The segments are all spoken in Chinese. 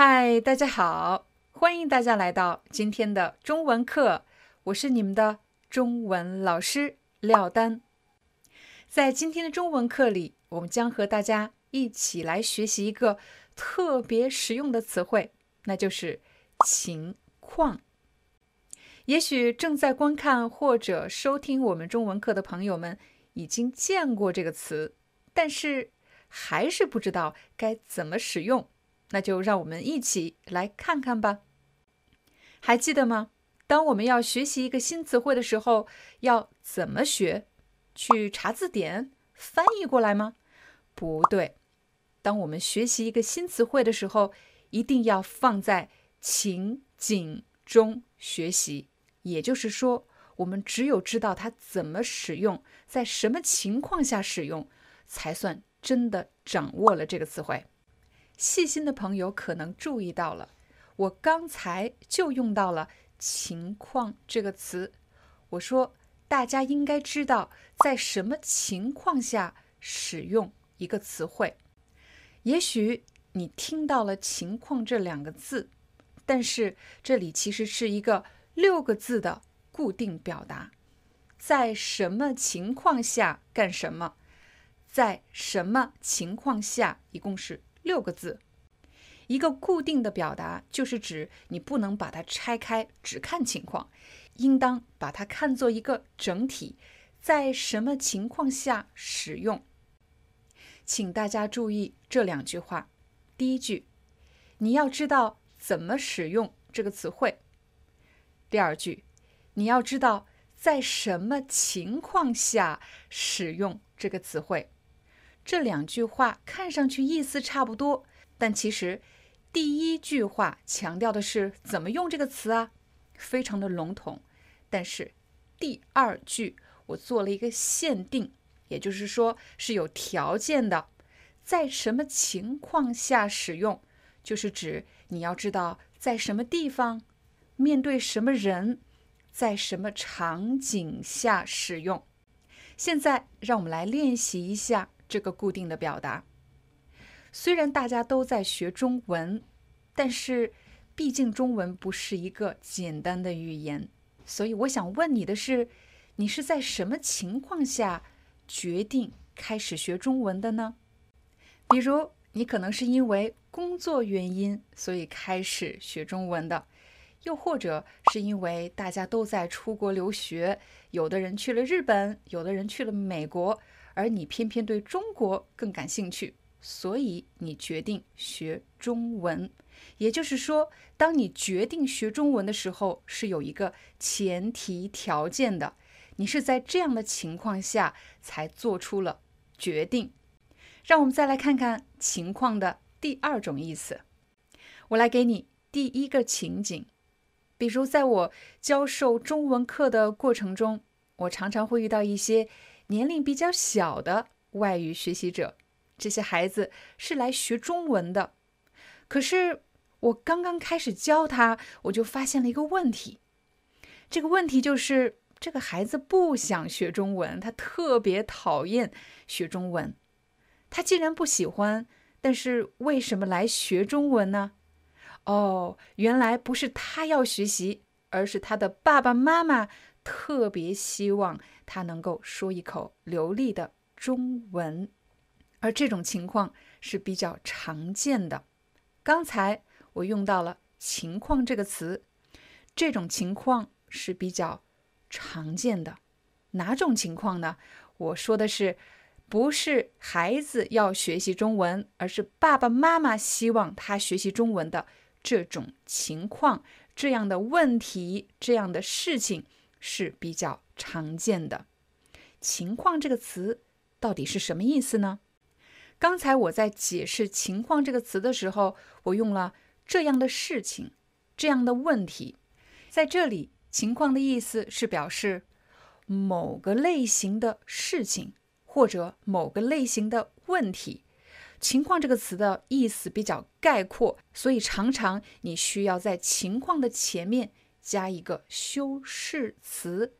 嗨，大家好，欢迎大家来到今天的中文课，我是你们的中文老师廖丹。在今天的中文课里，我们将和大家一起来学习一个特别实用的词汇，那就是情况。也许正在观看或者收听我们中文课的朋友们已经见过这个词，但是还是不知道该怎么使用。那就让我们一起来看看吧。还记得吗？当我们要学习一个新词汇的时候，要怎么学？去查字典翻译过来吗？不对。当我们学习一个新词汇的时候，一定要放在情景中学习。也就是说，我们只有知道它怎么使用，在什么情况下使用，才算真的掌握了这个词汇。细心的朋友可能注意到了，我刚才就用到了“情况”这个词。我说，大家应该知道在什么情况下使用一个词汇。也许你听到了“情况”这两个字，但是这里其实是一个六个字的固定表达。在什么情况下干什么？在什么情况下？一共是。六个字，一个固定的表达，就是指你不能把它拆开，只看情况，应当把它看作一个整体，在什么情况下使用？请大家注意这两句话。第一句，你要知道怎么使用这个词汇；第二句，你要知道在什么情况下使用这个词汇。这两句话看上去意思差不多，但其实第一句话强调的是怎么用这个词啊，非常的笼统。但是第二句我做了一个限定，也就是说是有条件的，在什么情况下使用，就是指你要知道在什么地方，面对什么人，在什么场景下使用。现在让我们来练习一下。这个固定的表达，虽然大家都在学中文，但是毕竟中文不是一个简单的语言，所以我想问你的是：你是在什么情况下决定开始学中文的呢？比如，你可能是因为工作原因，所以开始学中文的；又或者是因为大家都在出国留学，有的人去了日本，有的人去了美国。而你偏偏对中国更感兴趣，所以你决定学中文。也就是说，当你决定学中文的时候，是有一个前提条件的。你是在这样的情况下才做出了决定。让我们再来看看“情况”的第二种意思。我来给你第一个情景，比如在我教授中文课的过程中，我常常会遇到一些。年龄比较小的外语学习者，这些孩子是来学中文的。可是我刚刚开始教他，我就发现了一个问题。这个问题就是，这个孩子不想学中文，他特别讨厌学中文。他既然不喜欢，但是为什么来学中文呢？哦，原来不是他要学习，而是他的爸爸妈妈。特别希望他能够说一口流利的中文，而这种情况是比较常见的。刚才我用到了“情况”这个词，这种情况是比较常见的。哪种情况呢？我说的是，不是孩子要学习中文，而是爸爸妈妈希望他学习中文的这种情况，这样的问题，这样的事情。是比较常见的情况。这个词到底是什么意思呢？刚才我在解释“情况”这个词的时候，我用了这样的事情，这样的问题。在这里，情况的意思是表示某个类型的事情或者某个类型的问题。情况这个词的意思比较概括，所以常常你需要在情况的前面加一个修饰词。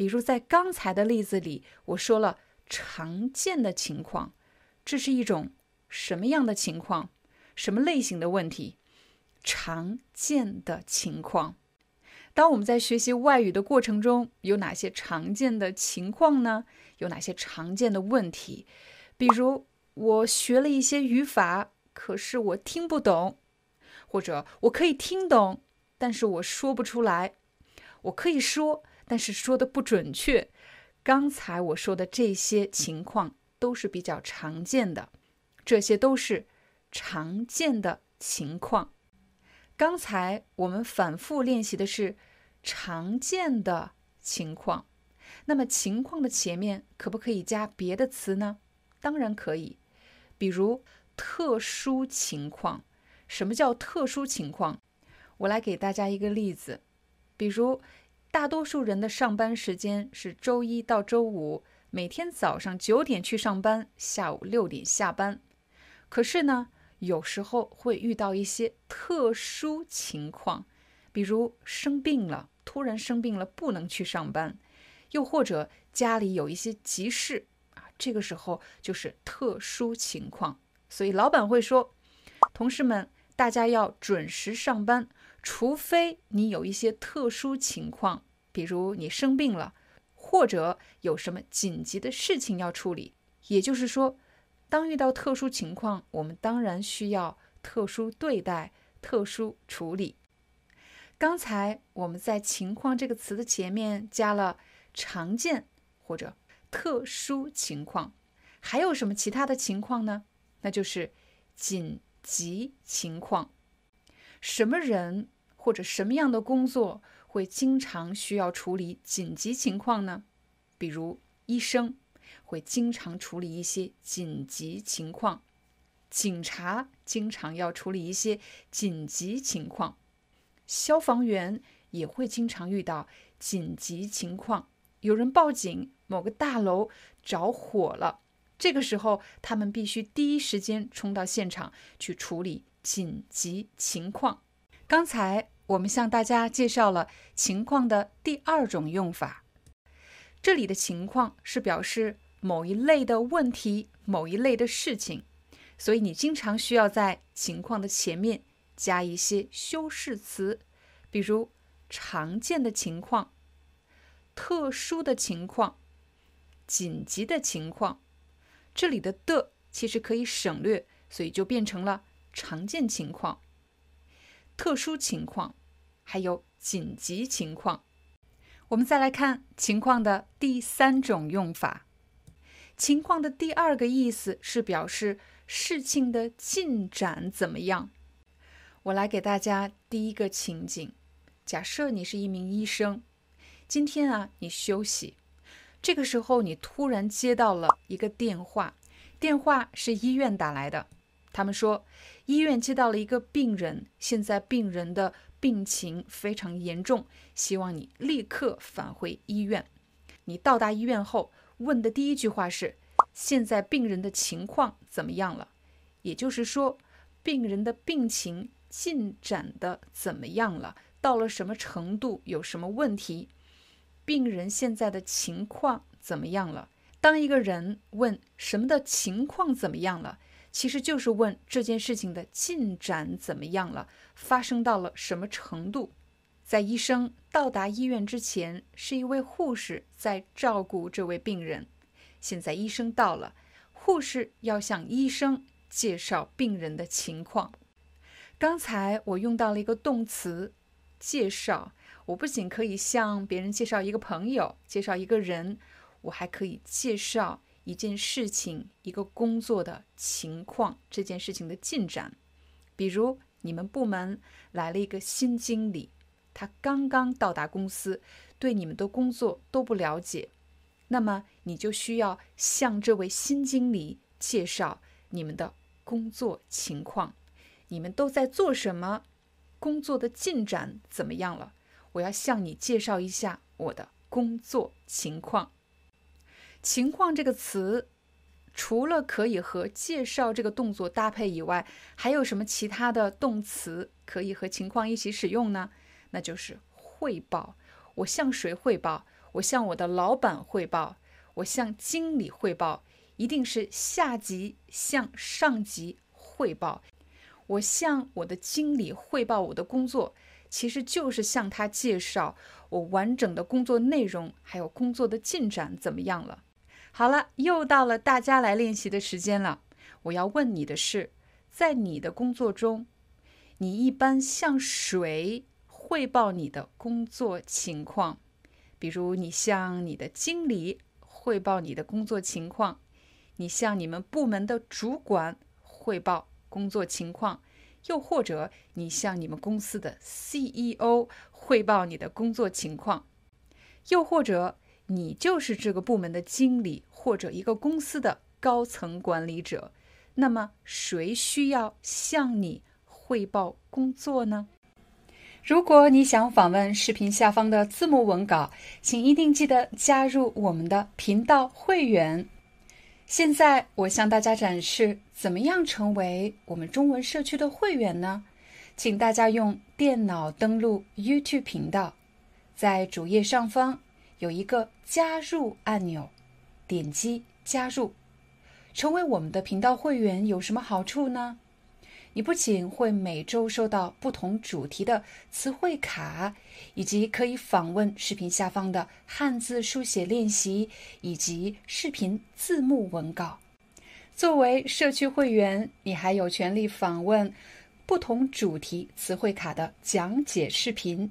比如在刚才的例子里，我说了常见的情况，这是一种什么样的情况？什么类型的问题？常见的情况。当我们在学习外语的过程中，有哪些常见的情况呢？有哪些常见的问题？比如我学了一些语法，可是我听不懂，或者我可以听懂，但是我说不出来。我可以说。但是说的不准确。刚才我说的这些情况都是比较常见的，这些都是常见的情况。刚才我们反复练习的是常见的情况，那么情况的前面可不可以加别的词呢？当然可以，比如特殊情况。什么叫特殊情况？我来给大家一个例子，比如。大多数人的上班时间是周一到周五，每天早上九点去上班，下午六点下班。可是呢，有时候会遇到一些特殊情况，比如生病了，突然生病了不能去上班，又或者家里有一些急事啊，这个时候就是特殊情况。所以老板会说：“同事们，大家要准时上班。”除非你有一些特殊情况，比如你生病了，或者有什么紧急的事情要处理。也就是说，当遇到特殊情况，我们当然需要特殊对待、特殊处理。刚才我们在“情况”这个词的前面加了“常见”或者“特殊情况”，还有什么其他的情况呢？那就是紧急情况。什么人或者什么样的工作会经常需要处理紧急情况呢？比如医生会经常处理一些紧急情况，警察经常要处理一些紧急情况，消防员也会经常遇到紧急情况。有人报警，某个大楼着火了，这个时候他们必须第一时间冲到现场去处理。紧急情况，刚才我们向大家介绍了情况的第二种用法。这里的情况是表示某一类的问题、某一类的事情，所以你经常需要在情况的前面加一些修饰词，比如常见的情况、特殊的情况、紧急的情况。这里的的其实可以省略，所以就变成了。常见情况、特殊情况，还有紧急情况。我们再来看情况的第三种用法。情况的第二个意思是表示事情的进展怎么样。我来给大家第一个情景：假设你是一名医生，今天啊你休息，这个时候你突然接到了一个电话，电话是医院打来的。他们说，医院接到了一个病人，现在病人的病情非常严重，希望你立刻返回医院。你到达医院后，问的第一句话是：“现在病人的情况怎么样了？”也就是说，病人的病情进展的怎么样了？到了什么程度？有什么问题？病人现在的情况怎么样了？当一个人问什么的情况怎么样了？其实就是问这件事情的进展怎么样了，发生到了什么程度。在医生到达医院之前，是一位护士在照顾这位病人。现在医生到了，护士要向医生介绍病人的情况。刚才我用到了一个动词“介绍”，我不仅可以向别人介绍一个朋友，介绍一个人，我还可以介绍。一件事情、一个工作的情况，这件事情的进展，比如你们部门来了一个新经理，他刚刚到达公司，对你们的工作都不了解，那么你就需要向这位新经理介绍你们的工作情况，你们都在做什么，工作的进展怎么样了？我要向你介绍一下我的工作情况。情况这个词，除了可以和介绍这个动作搭配以外，还有什么其他的动词可以和情况一起使用呢？那就是汇报。我向谁汇报？我向我的老板汇报，我向经理汇报，一定是下级向上级汇报。我向我的经理汇报我的工作，其实就是向他介绍我完整的工作内容，还有工作的进展怎么样了。好了，又到了大家来练习的时间了。我要问你的是，在你的工作中，你一般向谁汇报你的工作情况？比如，你向你的经理汇报你的工作情况，你向你们部门的主管汇报工作情况，又或者你向你们公司的 CEO 汇报你的工作情况，又或者你就是这个部门的经理或者一个公司的高层管理者，那么谁需要向你汇报工作呢？如果你想访问视频下方的字幕文稿，请一定记得加入我们的频道会员。现在我向大家展示怎么样成为我们中文社区的会员呢？请大家用电脑登录 YouTube 频道，在主页上方有一个加入按钮，点击加入，成为我们的频道会员有什么好处呢？你不仅会每周收到不同主题的词汇卡，以及可以访问视频下方的汉字书写练习以及视频字幕文稿。作为社区会员，你还有权利访问不同主题词汇卡的讲解视频。